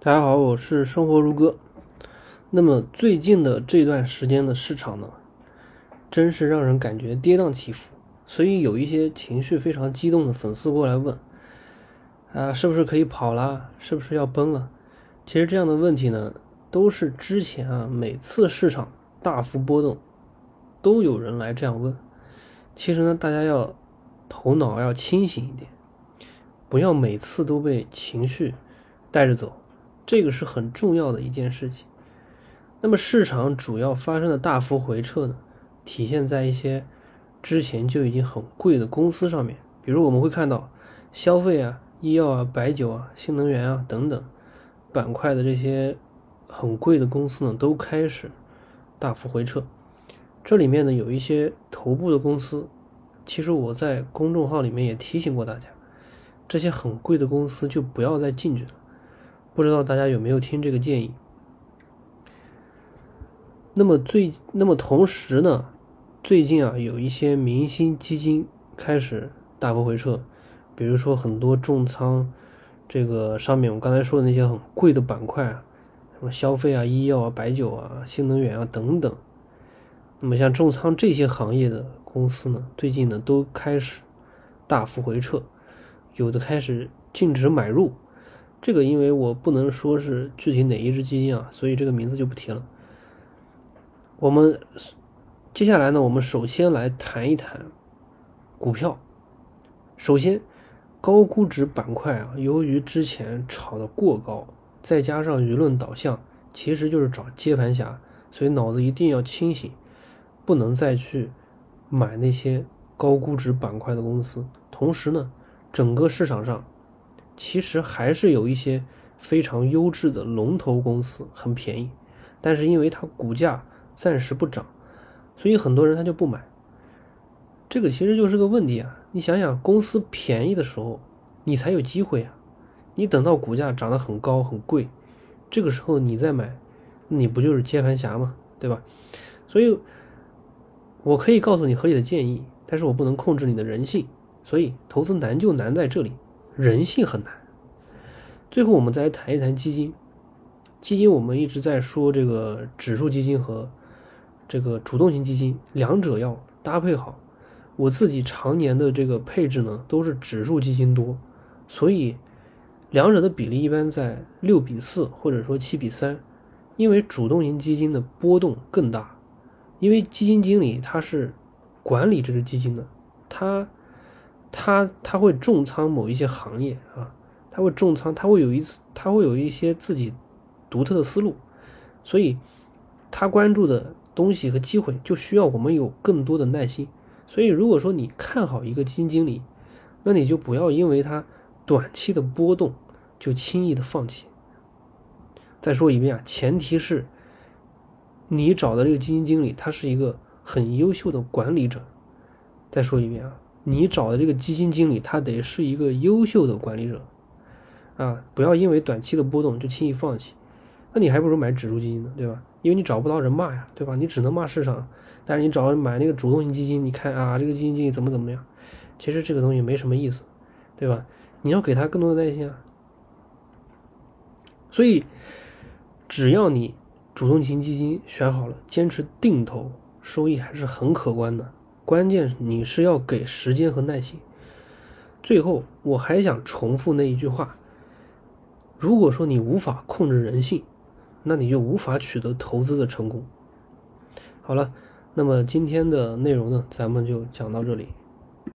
大家好，我是生活如歌。那么最近的这段时间的市场呢，真是让人感觉跌宕起伏，所以有一些情绪非常激动的粉丝过来问：啊，是不是可以跑了？是不是要崩了？其实这样的问题呢，都是之前啊每次市场大幅波动，都有人来这样问。其实呢，大家要头脑要清醒一点，不要每次都被情绪带着走。这个是很重要的一件事情。那么市场主要发生的大幅回撤呢，体现在一些之前就已经很贵的公司上面，比如我们会看到消费啊、医药啊、白酒啊、新能源啊等等板块的这些很贵的公司呢，都开始大幅回撤。这里面呢有一些头部的公司，其实我在公众号里面也提醒过大家，这些很贵的公司就不要再进去了。不知道大家有没有听这个建议？那么最那么同时呢，最近啊有一些明星基金开始大幅回撤，比如说很多重仓这个上面我刚才说的那些很贵的板块啊，什么消费啊、医药啊、白酒啊、新能源啊等等。那么像重仓这些行业的公司呢，最近呢都开始大幅回撤，有的开始禁止买入。这个因为我不能说是具体哪一只基金啊，所以这个名字就不提了。我们接下来呢，我们首先来谈一谈股票。首先，高估值板块啊，由于之前炒的过高，再加上舆论导向，其实就是找接盘侠，所以脑子一定要清醒，不能再去买那些高估值板块的公司。同时呢，整个市场上。其实还是有一些非常优质的龙头公司，很便宜，但是因为它股价暂时不涨，所以很多人他就不买。这个其实就是个问题啊！你想想，公司便宜的时候，你才有机会啊！你等到股价涨得很高很贵，这个时候你再买，你不就是接盘侠吗？对吧？所以，我可以告诉你合理的建议，但是我不能控制你的人性，所以投资难就难在这里。人性很难。最后，我们再来谈一谈基金。基金我们一直在说这个指数基金和这个主动型基金，两者要搭配好。我自己常年的这个配置呢，都是指数基金多，所以两者的比例一般在六比四或者说七比三。因为主动型基金的波动更大，因为基金经理他是管理这只基金的，他。他他会重仓某一些行业啊，他会重仓，他会有一次，他会有一些自己独特的思路，所以他关注的东西和机会就需要我们有更多的耐心。所以，如果说你看好一个基金经理，那你就不要因为他短期的波动就轻易的放弃。再说一遍啊，前提是你找的这个基金经理他是一个很优秀的管理者。再说一遍啊。你找的这个基金经理，他得是一个优秀的管理者，啊，不要因为短期的波动就轻易放弃。那你还不如买指数基金呢，对吧？因为你找不到人骂呀，对吧？你只能骂市场。但是你找买那个主动型基金，你看啊，这个基金经理怎么怎么样？其实这个东西没什么意思，对吧？你要给他更多的耐心啊。所以，只要你主动型基金选好了，坚持定投，收益还是很可观的。关键你是要给时间和耐心。最后，我还想重复那一句话：如果说你无法控制人性，那你就无法取得投资的成功。好了，那么今天的内容呢，咱们就讲到这里。